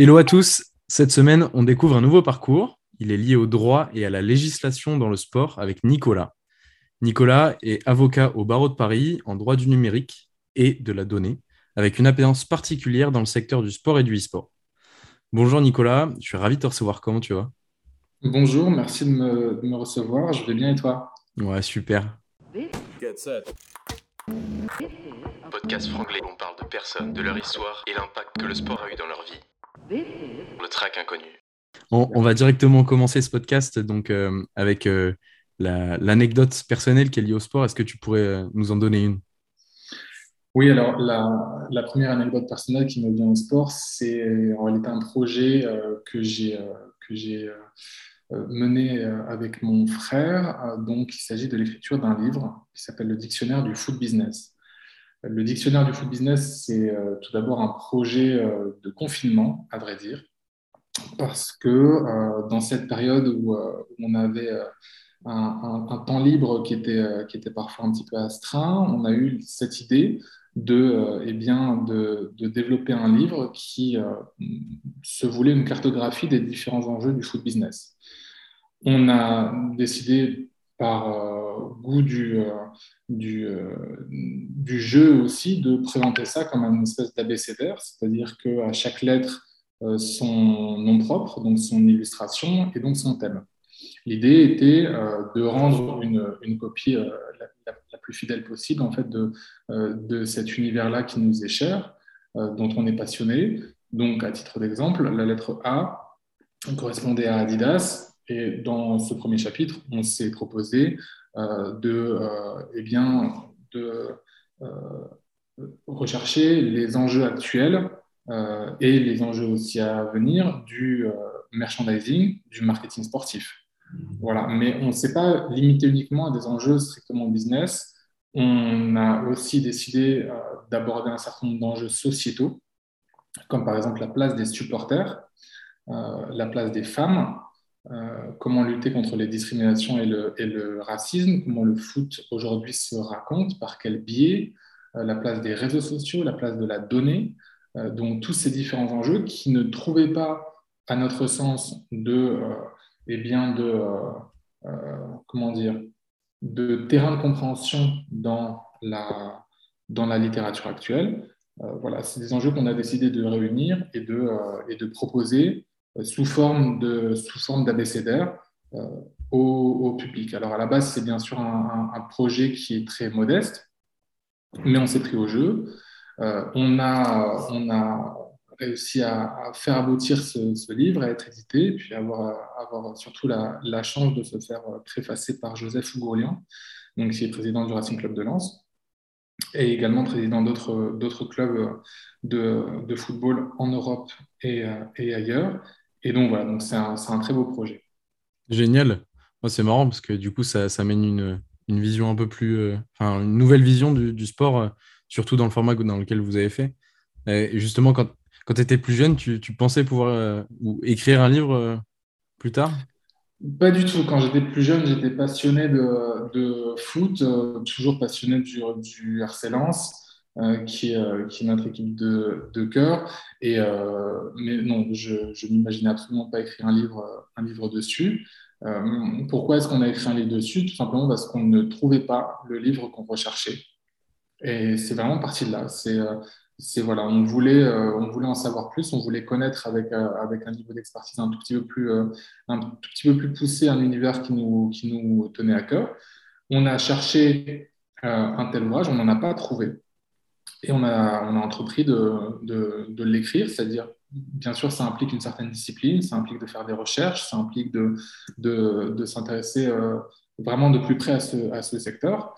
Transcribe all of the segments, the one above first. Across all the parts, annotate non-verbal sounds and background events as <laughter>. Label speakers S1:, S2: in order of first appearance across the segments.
S1: Hello à tous. Cette semaine, on découvre un nouveau parcours. Il est lié au droit et à la législation dans le sport avec Nicolas. Nicolas est avocat au barreau de Paris en droit du numérique et de la donnée, avec une appétence particulière dans le secteur du sport et du e-sport. Bonjour Nicolas, je suis ravi de te recevoir. Comment tu vas?
S2: Bonjour, merci de me, recevoir. Je vais bien et toi?
S1: Ouais, super.
S3: Podcast franglais, on parle de personnes, de leur histoire et l'impact que le sport a eu dans leur vie. Le track inconnu.
S1: On, va directement commencer ce podcast donc, euh, avec euh, l'anecdote personnelle qui est liée au sport. Est-ce que tu pourrais euh, nous en donner une?
S2: Oui, alors la, première anecdote personnelle qui me vient au sport, c'est en réalité un projet que j'ai mené avec mon frère. donc, il s'agit de l'écriture d'un livre qui s'appelle Le Dictionnaire du foot business. Le dictionnaire du food business, c'est euh, tout d'abord un projet euh, de confinement, à vrai dire, parce que euh, dans cette période où, on avait un, temps libre qui était, qui était parfois un petit peu astreint, on a eu cette idée de, eh bien, de, développer un livre qui se voulait une cartographie des différents enjeux du food business. On a décidé par goût du, du, euh, du, jeu aussi, de présenter ça comme une espèce d'abécédaire, c'est-à-dire qu'à chaque lettre, euh, son nom propre, donc son illustration et donc son thème. L'idée était euh, de rendre une, copie la, plus fidèle possible en fait de, de cet univers-là qui nous est cher, dont on est passionné. Donc, à titre d'exemple, la lettre A correspondait à Adidas, et dans ce premier chapitre, on s'est proposé euh, de, euh, eh bien, de euh, rechercher les enjeux actuels et les enjeux aussi à venir du merchandising, du marketing sportif. Voilà. Mais on ne s'est pas limité uniquement à des enjeux strictement business. On a aussi décidé d'aborder un certain nombre d'enjeux sociétaux, comme par exemple la place des supporters, la place des femmes, euh, comment lutter contre les discriminations et le, racisme, comment le foot aujourd'hui se raconte, par quel biais, euh, la place des réseaux sociaux, la place de la donnée, euh, donc tous ces différents enjeux qui ne trouvaient pas, à notre sens, de, eh bien de, comment dire, de terrain de compréhension dans la, dans la littérature actuelle. voilà, c'est des enjeux qu'on a décidé de réunir et de, et de proposer euh, sous forme de sous forme d'abécédaire euh, au, public. Alors à la base, c'est bien sûr un, projet qui est très modeste, mais on s'est pris au jeu. Euh, on, a, on a réussi à, faire aboutir ce, livre, à être édité, et puis avoir, avoir surtout la, chance de se faire préfacer par Joseph Gourlian, donc qui est président du Racing Club de Lens, et également président d'autres clubs de, de, football en Europe et, et ailleurs. Et donc voilà, donc c'est un, un, très beau projet.
S1: Génial. c'est marrant parce que du coup, ça, ça mène une, une, vision un peu plus, euh, enfin, une nouvelle vision du, du, sport, euh, surtout dans le format dans lequel vous avez fait. Et justement, quand, quand tu étais plus jeune, tu, tu pensais pouvoir euh, ou écrire un livre plus tard?
S2: Pas du tout. Quand j'étais plus jeune, j'étais passionné de, de foot, toujours passionné du, du RC Lens. Euh, qui, est, euh, qui, est, notre équipe de, cœur. Et, euh, mais non, je, je n'imaginais absolument pas écrire un livre, dessus. pourquoi est-ce qu'on a écrit un livre dessus? Tout simplement parce qu'on ne trouvait pas le livre qu'on recherchait. Et c'est vraiment parti de là. C'est voilà, on voulait, on voulait en savoir plus, on voulait connaître avec, avec un niveau d'expertise un tout petit peu plus, un tout petit peu plus poussé un univers qui nous, qui nous tenait à cœur. On a cherché un tel ouvrage, on n'en a pas trouvé. Et on a, on a entrepris de, de, de l'écrire, c'est-à-dire, bien sûr, ça implique une certaine discipline, ça implique de faire des recherches, ça implique de, de, s'intéresser euh, vraiment de plus près à ce, à ce secteur,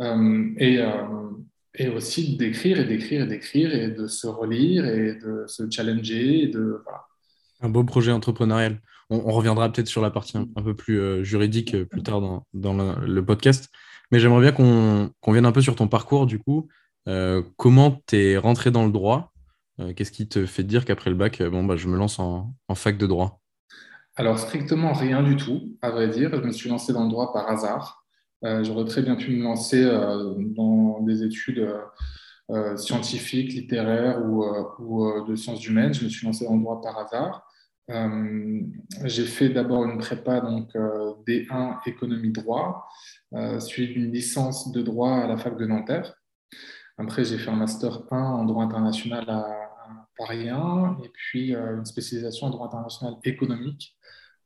S2: euh, et, euh, et, aussi d'écrire et d'écrire et d'écrire et de se relire et de se challenger.
S1: Un beau projet entrepreneurial. On, reviendra peut-être sur la partie un, peu plus juridique plus tard dans, dans le, podcast. Mais j'aimerais bien qu'on qu vienne un peu sur ton parcours, du coup. Euh, comment tu es rentré dans le droit? Euh, Qu'est-ce qui te fait dire qu'après le bac, bon, bah, je me lance en, fac de droit?
S2: Alors, strictement rien du tout, à vrai dire. Je me suis lancé dans le droit par hasard. Euh, j'aurais très bien pu me lancer dans des études scientifique, littéraire ou, de sciences humaines. Je me suis lancé en droit par hasard. j'ai fait d'abord une prépa, donc D1 économie droit, suivi d'une licence de droit à la fac de Nanterre. Après, j'ai fait un master 1 en droit international à, Paris 1 et puis une spécialisation en droit international économique,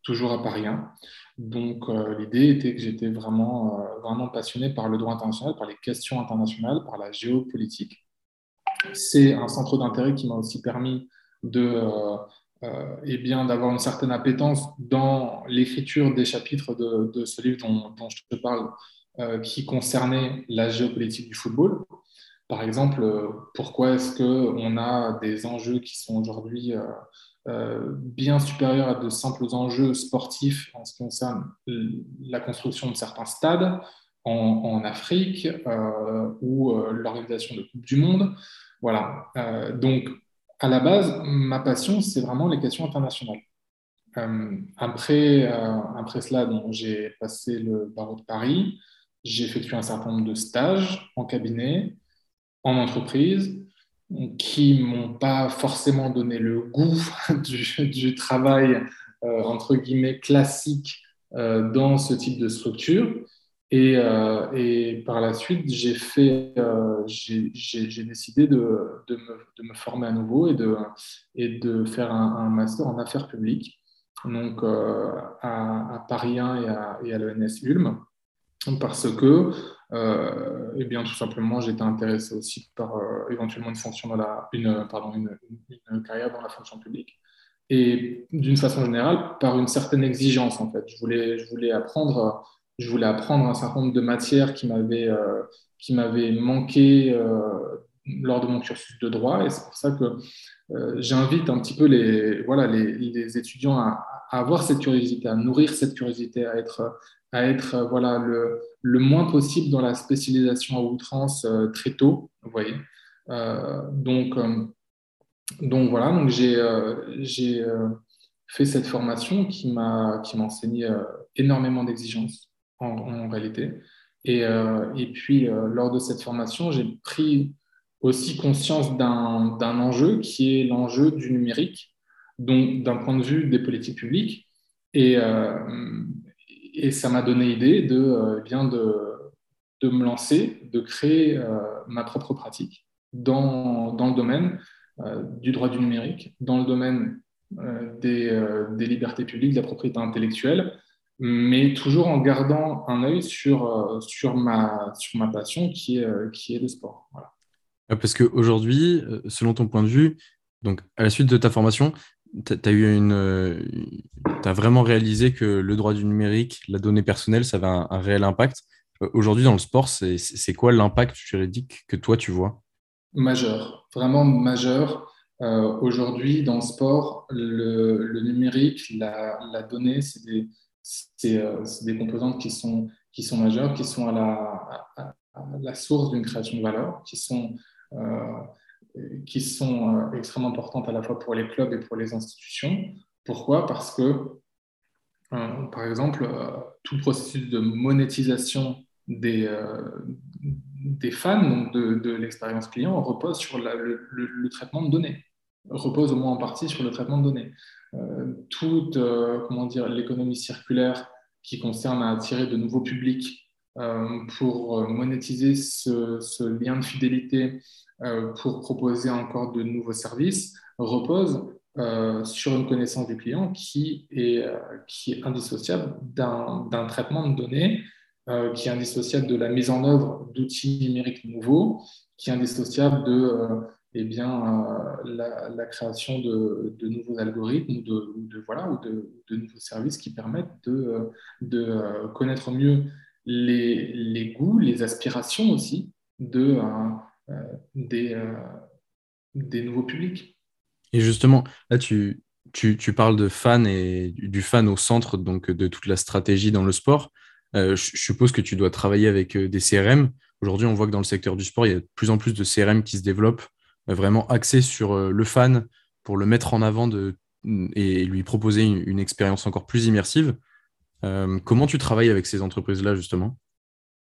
S2: toujours à Paris 1. Donc, euh, l'idée était que j'étais vraiment, euh, vraiment passionné par le droit international, par les questions internationales, par la géopolitique. C'est un centre d'intérêt qui m'a aussi permis de, euh, eh bien, d'avoir une certaine appétence dans l'écriture des chapitres de, ce livre dont, dont, je te parle, qui concernait la géopolitique du football. Par exemple, pourquoi est-ce qu'on a des enjeux qui sont aujourd'hui euh, bien supérieur à de simples enjeux sportifs en ce qui concerne la construction de certains stades en, Afrique euh, ou euh, l'organisation de Coupe du Monde? Voilà. donc, à la base, ma passion, c'est vraiment les questions internationales. après, après cela, j'ai passé le barreau de Paris. J'ai effectué un certain nombre de stages en cabinet, en entreprise qui m'ont pas forcément donné le goût <laughs> du, travail euh, entre guillemets classique euh, dans ce type de structure. Et, euh, par la suite, j'ai décidé de, me, former à nouveau et de, faire un, master en affaires publiques, donc à, à, Paris 1 et à, et à l'ENS Ulm, parce que euh, eh bien, tout simplement, j'étais intéressé aussi par euh, éventuellement une fonction dans la, une, pardon, une, carrière dans la fonction publique. Et d'une façon générale, par une certaine exigence, en fait. Je voulais, je voulais, apprendre, je voulais apprendre un certain nombre de matières qui m'avaient euh, manqué lors de mon cursus de droit. Et c'est pour ça que j'invite un petit peu les, voilà, les, les étudiants à, à, avoir cette curiosité, à nourrir cette curiosité, à être, à être voilà, le, le moins possible dans la spécialisation à outrance euh, très tôt, vous voyez. Euh, donc, euh, donc voilà, donc j'ai fait cette formation qui m'a enseigné énormément d'exigences en, réalité. Et, et, puis, lors de cette formation, j'ai pris aussi conscience d'un enjeu qui est l'enjeu du numérique, donc d'un point de vue des politiques publiques. Et, et ça m'a donné l'idée de, euh, bien de, de, me lancer, de créer euh, ma propre pratique dans, dans le domaine euh, du droit du numérique, dans le domaine des, des, libertés publiques, de la propriété intellectuelle, mais toujours en gardant un œil sur, sur, ma, sur ma passion qui est, qui est le sport. Voilà.
S1: Parce qu'aujourd'hui, selon ton point de vue, donc à la suite de ta formation, tu as, eu une, euh, as vraiment réalisé que le droit du numérique, la donnée personnelle, ça avait un, réel impact. Euh, aujourd'hui, dans le sport, c'est quoi l'impact juridique que toi, tu vois?
S2: Majeur, vraiment majeur. Euh, aujourd'hui, dans le sport, le, numérique, la, donnée, c'est des, des, composantes qui sont, qui sont majeures, qui sont à la source d'une création de valeur, qui sont qui sont euh, extrêmement importantes à la fois pour les clubs et pour les institutions. Pourquoi? Parce que, euh, par exemple, euh, tout processus de monétisation des, des fans, donc de, l'expérience client, repose sur le, traitement de données, repose au moins en partie sur le traitement de données. toute comment dire, l'économie circulaire qui concerne à attirer de nouveaux publics pour monétiser ce, lien de fidélité euh, pour proposer encore de nouveaux services repose euh, sur une connaissance du client qui est, euh, qui est indissociable d'un traitement de données, qui est indissociable de la mise en œuvre d'outils numériques nouveaux, qui est indissociable de eh bien, la, création de, de, nouveaux algorithmes de, de voilà, ou de, de, nouveaux services qui permettent de connaître mieux les, goûts, les aspirations aussi de, euh, des, euh, des nouveaux publics.
S1: Et justement, là, tu, parles de fan et du fan au centre donc, de toute la stratégie dans le sport. Euh, je suppose que tu dois travailler avec des CRM. Aujourd'hui, on voit que dans le secteur du sport, il y a de plus en plus de CRM qui se développent, vraiment axés sur le fan pour le mettre en avant et lui proposer une expérience encore plus immersive. Comment tu travailles avec ces entreprises-là, justement?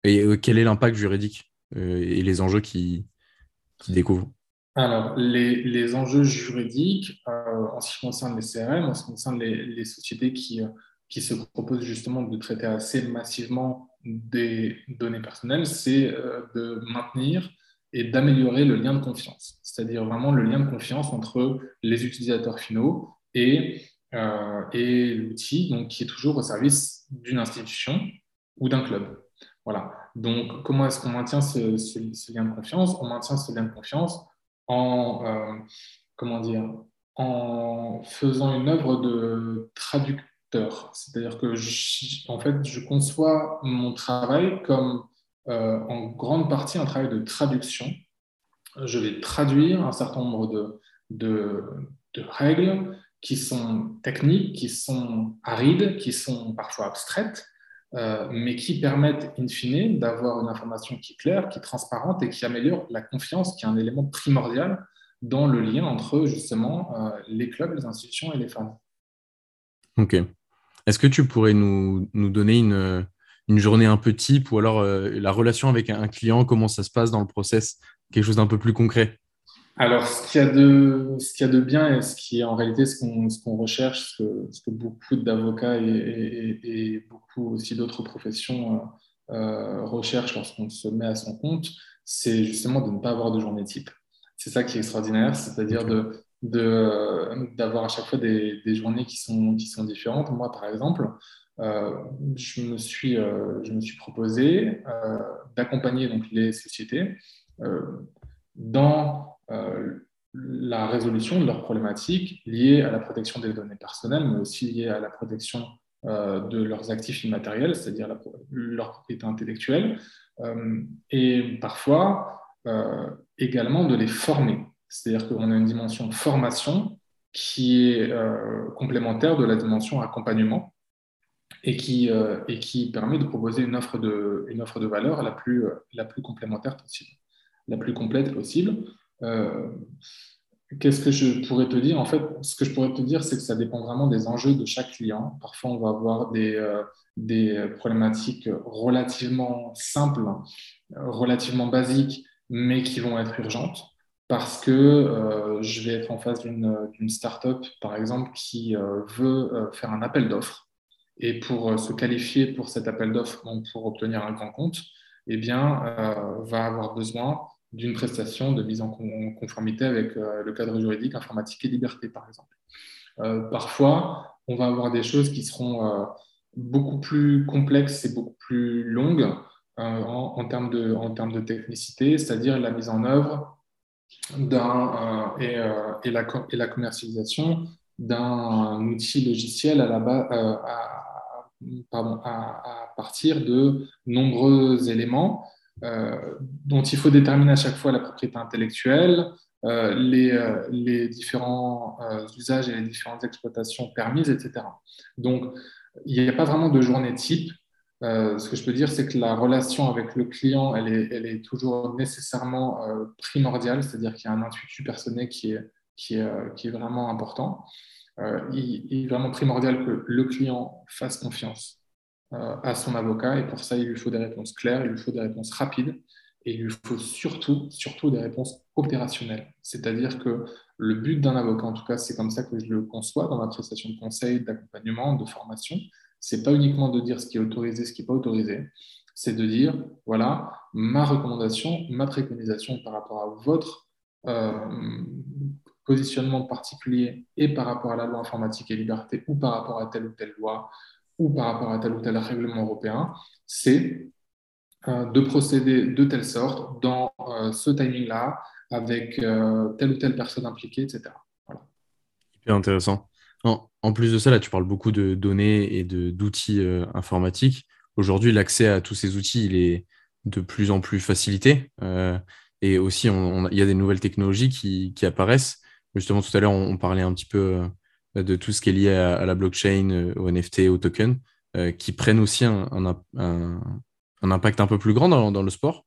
S1: Et quel est l'impact juridique et les enjeux qui, découvrent?
S2: Alors, les, enjeux juridiques, en ce qui concerne les CRM, en ce qui concerne les, sociétés qui, qui se proposent justement de traiter assez massivement des données personnelles, c'est de maintenir et d'améliorer le lien de confiance, c'est-à-dire vraiment le lien de confiance entre les utilisateurs finaux et, euh, et l'outil donc, qui est toujours au service d'une institution ou d'un club. Voilà. Donc, comment est-ce qu'on maintient ce, ce, lien de confiance? On maintient ce lien de confiance en, euh, comment dire, en faisant une œuvre de traducteur. C'est-à-dire que, en fait, je conçois mon travail comme euh, en grande partie un travail de traduction. Je vais traduire un certain nombre de règles qui sont techniques, qui sont arides, qui sont parfois abstraites, euh, mais qui permettent in fine d'avoir une information qui est claire, qui est transparente et qui améliore la confiance, qui est un élément primordial dans le lien entre justement euh, les clubs, les institutions et les fans.
S1: Ok. Est-ce que tu pourrais nous, nous donner une, une journée un peu type ou alors euh, la relation avec un client, comment ça se passe dans le process, quelque chose d'un peu plus concret
S2: alors, ce qu'il y, a de, ce qu'il y a de bien et ce qui est en réalité ce qu'on, ce qu'on recherche, ce que, ce que, beaucoup d'avocats et, et, beaucoup aussi d'autres professions euh, euh, recherchent lorsqu'on se met à son compte, c'est justement de ne pas avoir de journée type. C'est ça qui est extraordinaire, c'est-à-dire de, de, d'avoir à chaque fois des, des, journées qui sont, qui sont différentes. Moi, par exemple, euh, je, me suis, euh, je me suis proposé euh, d'accompagner donc, les sociétés dans la résolution de leurs problématiques liées à la protection des données personnelles, mais aussi liées à la protection de leurs actifs immatériels, c'est-à-dire leur propriété intellectuelle, et parfois également de les former. C'est-à-dire qu'on a une dimension formation qui est complémentaire de la dimension accompagnement et qui, euh, et qui permet de proposer une offre de, une offre de valeur la plus, euh, la plus complémentaire possible, la plus complète possible. Euh, qu'est-ce que je pourrais te dire? En fait, ce que je pourrais te dire, c'est que ça dépend vraiment des enjeux de chaque client. Parfois, on va avoir des, des problématiques relativement simples, relativement basiques, mais qui vont être urgentes parce que je vais être en face d'une start-up, par exemple, qui veut faire un appel d'offres et pour euh, se qualifier pour cet appel d'offres, pour obtenir un grand compte, eh bien, euh, va avoir besoin d'une prestation de mise en conformité avec euh, le cadre juridique informatique et liberté, par exemple. parfois, on va avoir des choses qui seront beaucoup plus complexes et beaucoup plus longues en, termes de, en termes de technicité, c'est-à-dire la mise en œuvre d'un, et, et, la, et la commercialisation d'un outil logiciel à, la base, à, à, partir de nombreux éléments euh, dont il faut déterminer à chaque fois la propriété intellectuelle, euh, les, euh, les, différents usages et les différentes exploitations permises, etc. Donc, il n'y a pas vraiment de journée type. ce que je peux dire, c'est que la relation avec le client, elle est, toujours nécessairement primordiale, c'est-à-dire qu'il y a un intuitu personnel qui est, vraiment important. Euh, il, est vraiment primordial que le client fasse confiance euh, à son avocat et pour ça, il lui faut des réponses claires, il lui faut des réponses rapides et il lui faut surtout, surtout des réponses opérationnelles. C'est-à-dire que le but d'un avocat, en tout cas, c'est comme ça que je le conçois dans ma prestation de conseil, d'accompagnement, de formation. C'est pas uniquement de dire ce qui est autorisé, ce qui n'est pas autorisé. C'est de dire, voilà, ma recommandation, ma préconisation par rapport à votre euh, positionnement particulier et par rapport à la loi informatique et liberté ou par rapport à telle ou telle loi ou par rapport à tel ou tel règlement européen, c'est euh, de procéder de telle sorte dans euh, ce timing-là avec euh, telle ou telle personne impliquée, etc. Voilà.
S1: Hyper intéressant. En, plus de ça, là, tu parles beaucoup de données et d'outils informatiques. Aujourd'hui, l'accès à tous ces outils, il est de plus en plus facilité. et aussi, il y a des nouvelles technologies qui, apparaissent Justement, tout à l'heure, on, parlait un petit peu de tout ce qui est lié à, la blockchain, euh, au NFT, au token, euh, qui prennent aussi un, impact un peu plus grand dans, le sport.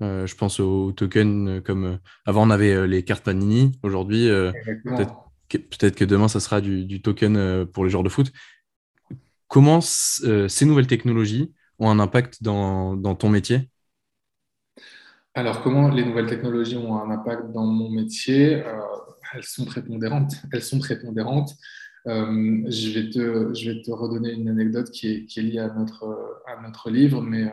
S1: je pense aux tokens comme avant on avait les cartes Panini. Aujourd'hui, peut-être que, demain ça sera du, token pour les joueurs de foot. Comment ces nouvelles technologies ont un impact dans ton métier?
S2: Alors, comment les nouvelles technologies ont un impact dans mon métier? Elles sont prépondérantes. Elles sont prépondérantes. je, vais te, je vais te redonner une anecdote qui est, liée à notre, à notre livre, mais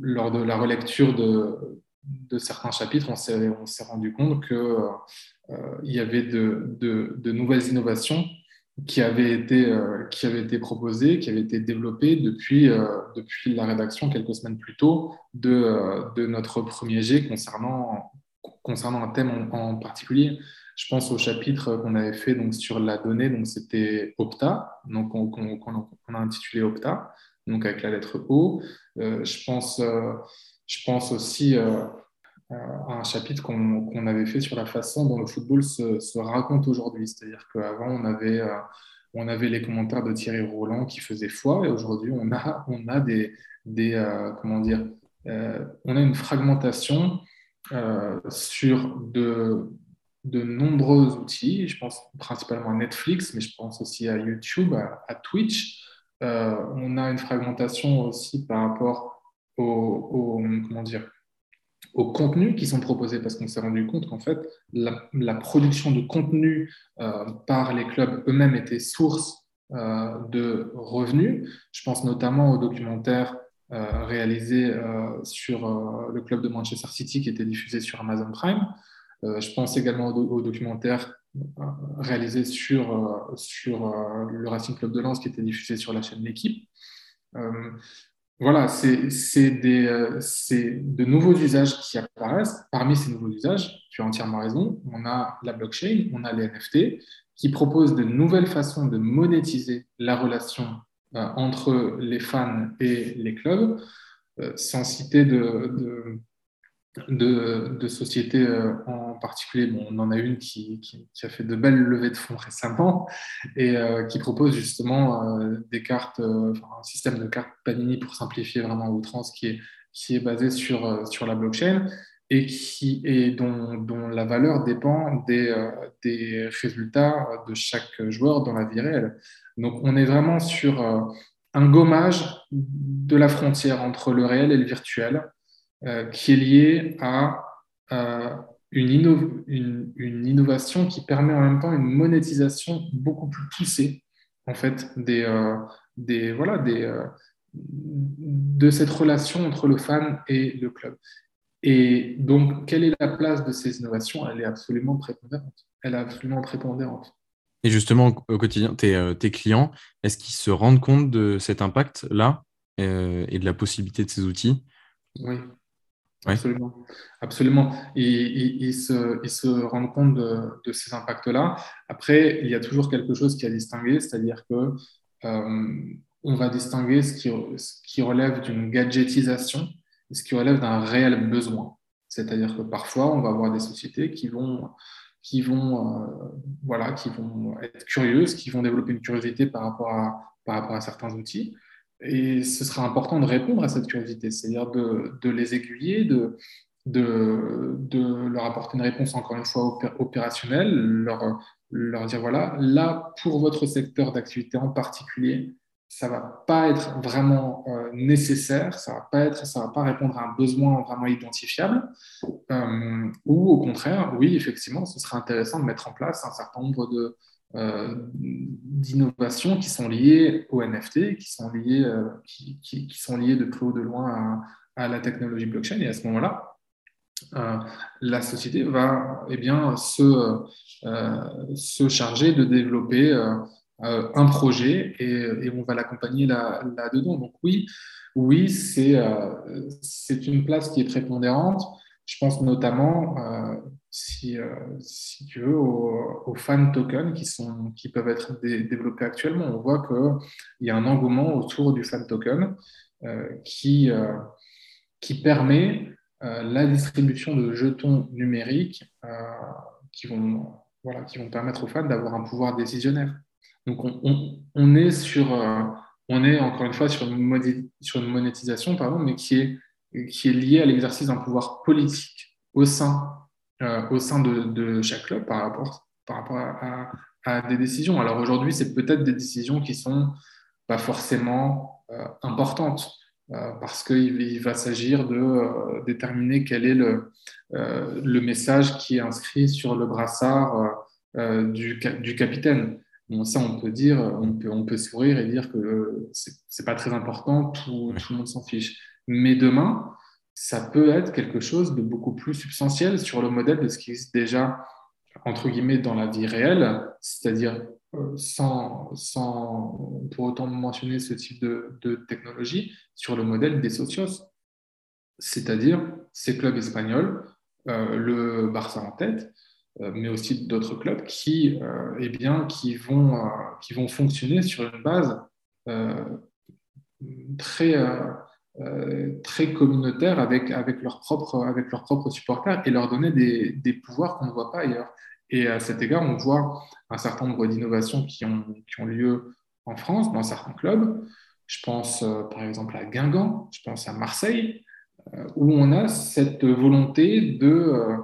S2: lors de la relecture de, certains chapitres, on s'est rendu compte qu'il euh, y avait de, de, nouvelles innovations qui avaient, été, euh, qui avaient été proposées, qui avaient été développées depuis, euh, depuis la rédaction quelques semaines plus tôt de, de notre premier jet concernant, concernant un thème en, particulier. Je pense au chapitre qu'on avait fait donc, sur la donnée, donc c'était Opta, donc on, on, a intitulé Opta, donc avec la lettre O. je pense je pense aussi euh, à un chapitre qu'on avait fait sur la façon dont le football se, raconte aujourd'hui. C'est-à-dire qu'avant, on avait, euh, on avait les commentaires de Thierry Roland qui faisaient foi, et aujourd'hui, on a, on a des, euh, comment dire, on a une fragmentation sur de, de nombreux outils. Je pense principalement à Netflix, mais je pense aussi à YouTube, à, Twitch. on a une fragmentation aussi par rapport aux, comment dire, aux contenus qui sont proposés parce qu'on s'est rendu compte qu'en fait, la, production de contenu euh, par les clubs eux-mêmes était source euh, de revenus. Je pense notamment au documentaire euh, réalisé sur le club de Manchester City qui était diffusé sur Amazon Prime. je pense également au, documentaire réalisé sur, sur le Racing Club de Lens qui était diffusé sur la chaîne L'équipe voilà, c'est euh, de nouveaux usages qui apparaissent. Parmi ces nouveaux usages, tu as entièrement raison, on a la blockchain, on a les NFT, qui proposent de nouvelles façons de monétiser la relation euh, entre les fans et les clubs, euh, sans citer de, de, sociétés euh, en particulier. Bon, on en a une qui, a fait de belles levées de fonds <laughs> récemment et euh, qui propose justement euh, des cartes, un système de cartes Panini pour simplifier vraiment outrance qui est, qui est basé sur, sur la blockchain et, qui, et dont, dont la valeur dépend des, des résultats de chaque joueur dans la vie réelle. Donc on est vraiment sur un gommage de la frontière entre le réel et le virtuel euh, qui est lié à une, une, innovation qui permet en même temps une monétisation beaucoup plus poussée en fait des, euh, des voilà des euh, de cette relation entre le fan et le club. Et donc, quelle est la place de ces innovations? Elle est absolument prépondérante. Elle est absolument prépondérante.
S1: Et justement, au quotidien, tes, tes clients, est-ce qu'ils se rendent compte de cet impact-là et de la possibilité de ces outils?
S2: Oui, Absolument. Absolument. Ils, se, se, rendent compte de, ces impacts-là. Après, il y a toujours quelque chose qui a distingué, c'est-à-dire que euh, on va distinguer ce qui, ce qui relève d'une gadgetisation ce qui relève d'un réel besoin. C'est-à-dire que parfois, on va avoir des sociétés qui vont, qui vont, euh, voilà, qui vont être curieuses, qui vont développer une curiosité par rapport à, par rapport à certains outils. Et ce sera important de répondre à cette curiosité, c'est-à-dire de, les aiguiller, de, de, leur apporter une réponse, encore une fois, opérationnelle, leur dire, voilà, là, pour votre secteur d'activité en particulier, ça va pas être vraiment euh, nécessaire, ça va, pas être, ça va pas répondre à un besoin vraiment identifiable, euh, ou au contraire, oui, effectivement, ce serait intéressant de mettre en place un certain nombre de, euh, d'innovations qui sont liées au NFT, qui sont liées, qui, sont liées de près ou de loin à, la technologie blockchain. Et à ce moment-là, la société va eh bien, se, se charger de développer un projet et, on va l'accompagner là-dedans. Donc oui, oui c'est c'est une place qui est prépondérante. Je pense notamment si, euh, si tu veux, aux, fan tokens qui, sont, qui peuvent être développés actuellement. On voit qu'il y a un engouement autour du fan token euh, qui, euh, qui permet la distribution de jetons numériques qui, vont, voilà, qui vont permettre aux fans d'avoir un pouvoir décisionnaire. Donc on, on, est sur, on est encore une fois sur une, sur une monétisation, pardon, mais qui est, qui est liée à l'exercice d'un pouvoir politique au sein euh, au sein de, chaque club par rapport, par rapport à, des décisions. Alors aujourd'hui, c'est peut-être des décisions qui sont pas forcément euh, importantes, parce qu'il va s'agir de déterminer quel est le, le, message qui est inscrit sur le brassard du, du, capitaine. Bon, ça, on peut dire, on peut, on peut sourire et dire que c'est pas très important, tout, tout le monde s'en fiche. Mais demain, ça peut être quelque chose de beaucoup plus substantiel sur le modèle de ce qui existe déjà, entre guillemets, dans la vie réelle, c'est-à-dire euh, sans, sans, pour autant mentionner ce type de, de technologie, sur le modèle des socios, c'est-à-dire ces clubs espagnols, euh, le Barça en tête, euh, mais aussi d'autres clubs qui, eh bien, qui, vont, qui vont fonctionner sur une base très euh, très communautaire avec, avec, leurs propres, avec leurs supporters et leur donner des, des pouvoirs qu'on ne voit pas ailleurs. Et à cet égard, on voit un certain nombre d'innovations qui ont, qui ont lieu en France, dans certains clubs. Je pense euh, par exemple à Guingamp, je pense à Marseille, euh, où on a cette volonté de,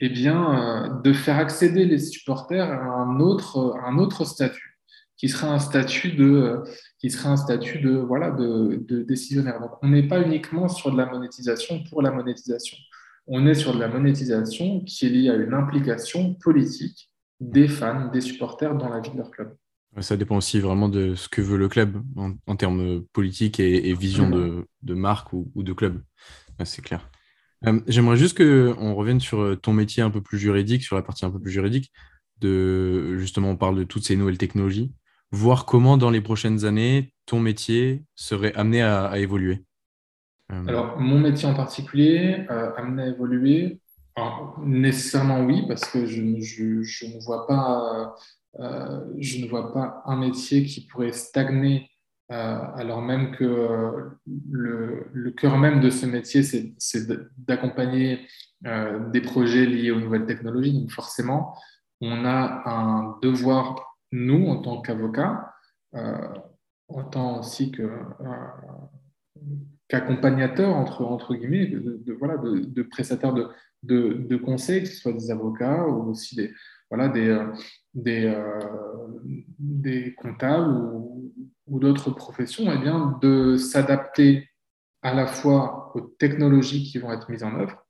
S2: eh bien, de faire accéder les supporters à un autre, à un autre statut qui serait un statut de, qui serait un statut de, voilà, de, de décisionnaire. Donc, on n'est pas uniquement sur de la monétisation pour la monétisation. On est sur de la monétisation qui est liée à une implication politique des fans, des supporters dans la vie de leur club.
S1: Ça dépend aussi vraiment de ce que veut le club en, termes politiques et, vision de, de, marque ou, de club. C'est clair. Euh, j'aimerais juste qu'on revienne sur ton métier un peu plus juridique, sur la partie un peu plus juridique. De, justement, on parle de toutes ces nouvelles technologies voir comment dans les prochaines années, ton métier serait amené à, évoluer
S2: euh, Alors, mon métier en particulier, euh, amené à évoluer, nécessairement oui, parce que je, ne vois pas, euh, je ne vois pas un métier qui pourrait stagner alors même que le, cœur même de ce métier, c'est d'accompagner des projets liés aux nouvelles technologies. Donc forcément, on a un devoir nous, en tant qu'avocats, euh, en tant aussi que, euh, qu'accompagnateurs, entre, guillemets, de, voilà, de, prestataires de, conseils, que ce soit des avocats ou aussi des, euh, comptables ou d'autres professions, eh bien, de s'adapter à la fois aux technologies qui vont être mises en œuvre,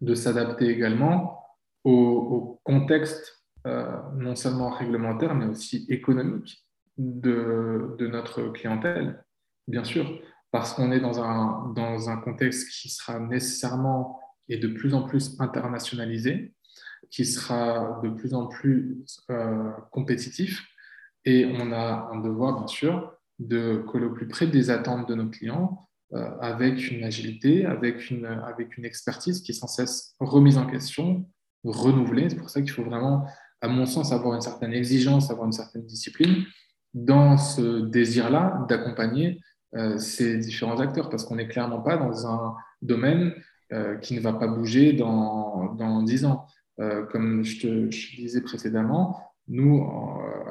S2: de s'adapter également au, au contexte euh, non seulement réglementaire, mais aussi économique de, de notre clientèle, bien sûr, parce qu'on est dans un, dans un contexte qui sera nécessairement et de plus en plus internationalisé, qui sera de plus en plus euh, compétitif, et on a un devoir, bien sûr, de coller au plus près des attentes de nos clients euh, avec une agilité, avec une, avec une expertise qui est sans cesse remise en question, renouvelée. C'est pour ça qu'il faut vraiment à mon sens, avoir une certaine exigence, avoir une certaine discipline dans ce désir-là d'accompagner euh, ces différents acteurs, parce qu'on n'est clairement pas dans un domaine euh, qui ne va pas bouger dans, dans 10 ans. Comme je te, disais précédemment, nous,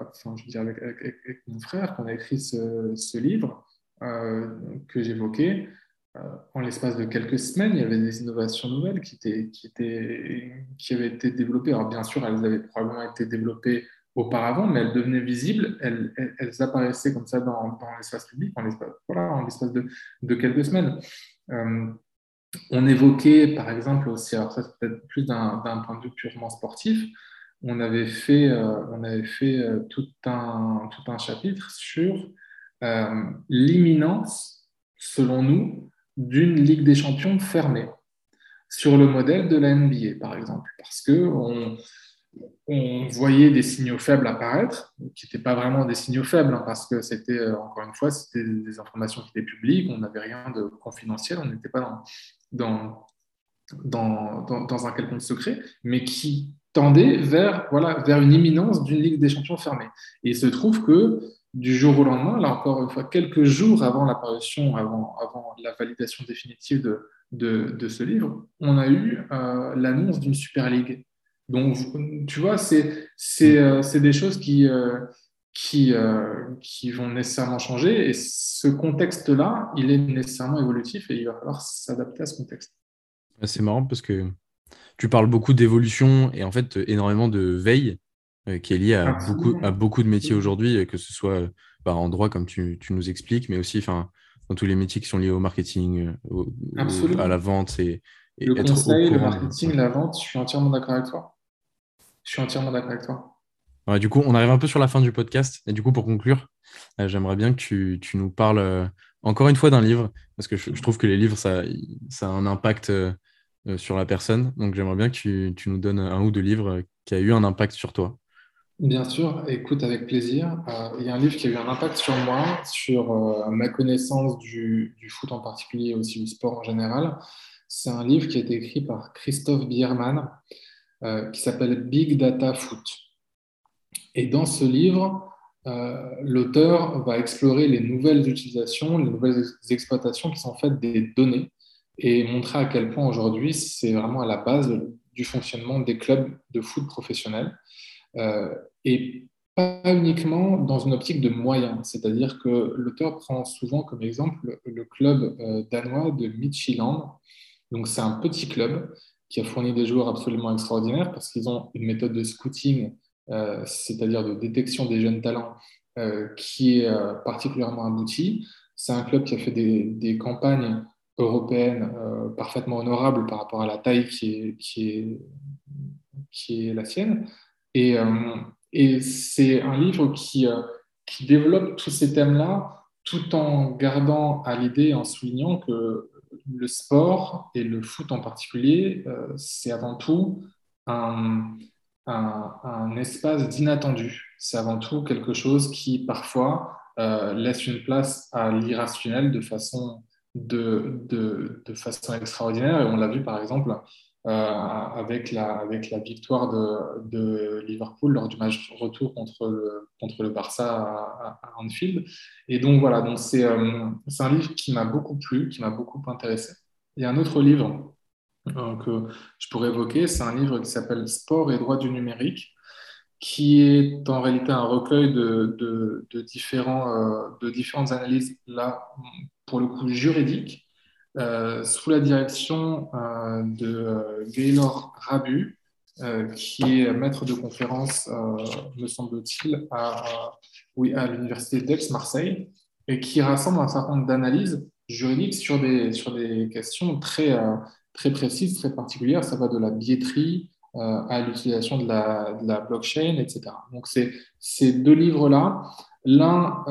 S2: enfin, je veux dire avec, mon frère, qu'on a écrit ce, livre que j'évoquais, euh, en l'espace de quelques semaines, il y avait des innovations nouvelles qui, étaient, qui, avaient été développées. Alors bien sûr, elles avaient probablement été développées auparavant, mais elles devenaient visibles, elles, apparaissaient comme ça dans, l'espace public en l'espace voilà, de, de, quelques semaines. Euh, on évoquait, par exemple, aussi, alors ça c'est peut-être plus d'un point de vue purement sportif, on avait fait, euh, on avait fait tout, un, chapitre sur l'imminence, selon nous, d'une Ligue des Champions fermée, sur le modèle de la NBA, par exemple, parce qu'on on voyait des signaux faibles apparaître, qui n'étaient pas vraiment des signaux faibles, hein, parce que c'était, euh, encore une fois, c'était des informations qui étaient publiques, on n'avait rien de confidentiel, on n'était pas dans, dans, un quelconque secret, mais qui tendaient vers, voilà, vers une imminence d'une Ligue des Champions fermée. Et il se trouve que du jour au lendemain, là encore une fois, quelques jours avant l'apparition, avant, avant la validation définitive de, de, ce livre, on a eu euh, l'annonce d'une Super League. Donc, tu vois, c'est euh, des choses qui, euh, qui, qui vont nécessairement changer. Et ce contexte-là, il est nécessairement évolutif et il va falloir s'adapter à ce contexte.
S1: C'est marrant parce que tu parles beaucoup d'évolution et en fait énormément de veille. Euh, qui est lié à beaucoup, à beaucoup de métiers aujourd'hui, que ce soit bah, en droit, comme tu, tu, nous expliques, mais aussi dans tous les métiers qui sont liés au marketing, à la vente et,
S2: le conseil, le marketing, la vente, je suis entièrement d'accord avec toi. Je suis entièrement d'accord avec toi.
S1: du coup, on arrive un peu sur la fin du podcast. Et du coup, pour conclure, euh, j'aimerais bien que tu, tu, nous parles euh, encore une fois d'un livre, parce que je, trouve que les livres, ça, ça a un impact euh, sur la personne. Donc, j'aimerais bien que tu, nous donnes un ou deux livres qui a eu un impact sur toi.
S2: Bien sûr, écoute avec plaisir. il y a un livre qui a eu un impact sur moi, sur ma connaissance du, foot en particulier et aussi du sport en général. C'est un livre qui a été écrit par Christophe Biermann euh, qui s'appelle Big Data Foot. Et dans ce livre, euh, l'auteur va explorer les nouvelles utilisations, les nouvelles exploitations qui sont faites des données et montrer à quel point aujourd'hui c'est vraiment à la base du fonctionnement des clubs de foot professionnels. Euh, et pas uniquement dans une optique de moyens, c'est-à-dire que l'auteur prend souvent comme exemple le club danois de Midtjylland, donc, c'est un petit club qui a fourni des joueurs absolument extraordinaires parce qu'ils ont une méthode de scouting, euh, c'est-à-dire de détection des jeunes talents, euh, qui est euh, particulièrement aboutie. C'est un club qui a fait des, campagnes européennes parfaitement honorables par rapport à la taille qui est, qui est, qui est la sienne. Et, et c'est un livre qui, qui développe tous ces thèmes-là tout en gardant à l'idée, en soulignant que le sport et le foot en particulier, euh, c'est avant tout un, espace d'inattendu. C'est avant tout quelque chose qui parfois euh, laisse une place à l'irrationnel de façon, de, de, façon extraordinaire. Et on l'a vu par exemple euh, avec, la, avec la victoire de, de, Liverpool lors du match retour contre le, contre le Barça à, Anfield. Et donc voilà, donc c'est euh, un livre qui m'a beaucoup plu, qui m'a beaucoup intéressé. Il y a un autre livre euh, que je pourrais évoquer, c'est un livre qui s'appelle Sport et droit du numérique, qui est en réalité un recueil de, de, de différents, de différentes analyses, là, pour le coup, juridiques, euh, sous la direction euh, de euh, Gaylor Rabu, qui est maître de conférence, me semble-t-il, à, oui, à l'université d'Aix-Marseille, et qui rassemble un certain nombre d'analyses juridiques sur des, sur des questions très, très précises, très particulières. Ça va de la billetterie à l'utilisation de la, de la, blockchain, etc. Donc, ces deux livres-là, l'un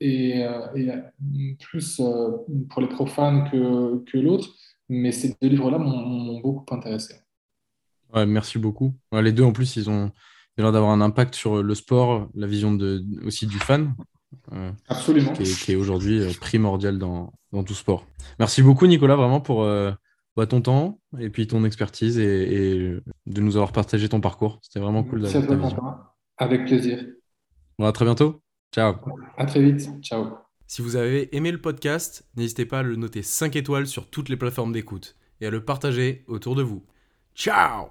S2: et, euh, plus euh, pour les profanes que, que l'autre. Mais ces deux livres-là m'ont beaucoup intéressé.
S1: Ouais, merci beaucoup. les deux, en plus, ils ont l'air d'avoir un impact sur le sport, la vision de, aussi du fan.
S2: Euh, Absolument.
S1: Qui est, aujourd'hui primordial dans, dans, tout sport. Merci beaucoup, Nicolas, vraiment pour bah, ton temps et puis ton expertise et, de nous avoir partagé ton parcours. C'était vraiment cool
S2: d'avoir Avec plaisir.
S1: Bon, à très bientôt. Ciao.
S2: À très vite. Ciao.
S1: Si vous avez aimé le podcast, n'hésitez pas à le noter 5 étoiles sur toutes les plateformes d'écoute et à le partager autour de vous. Ciao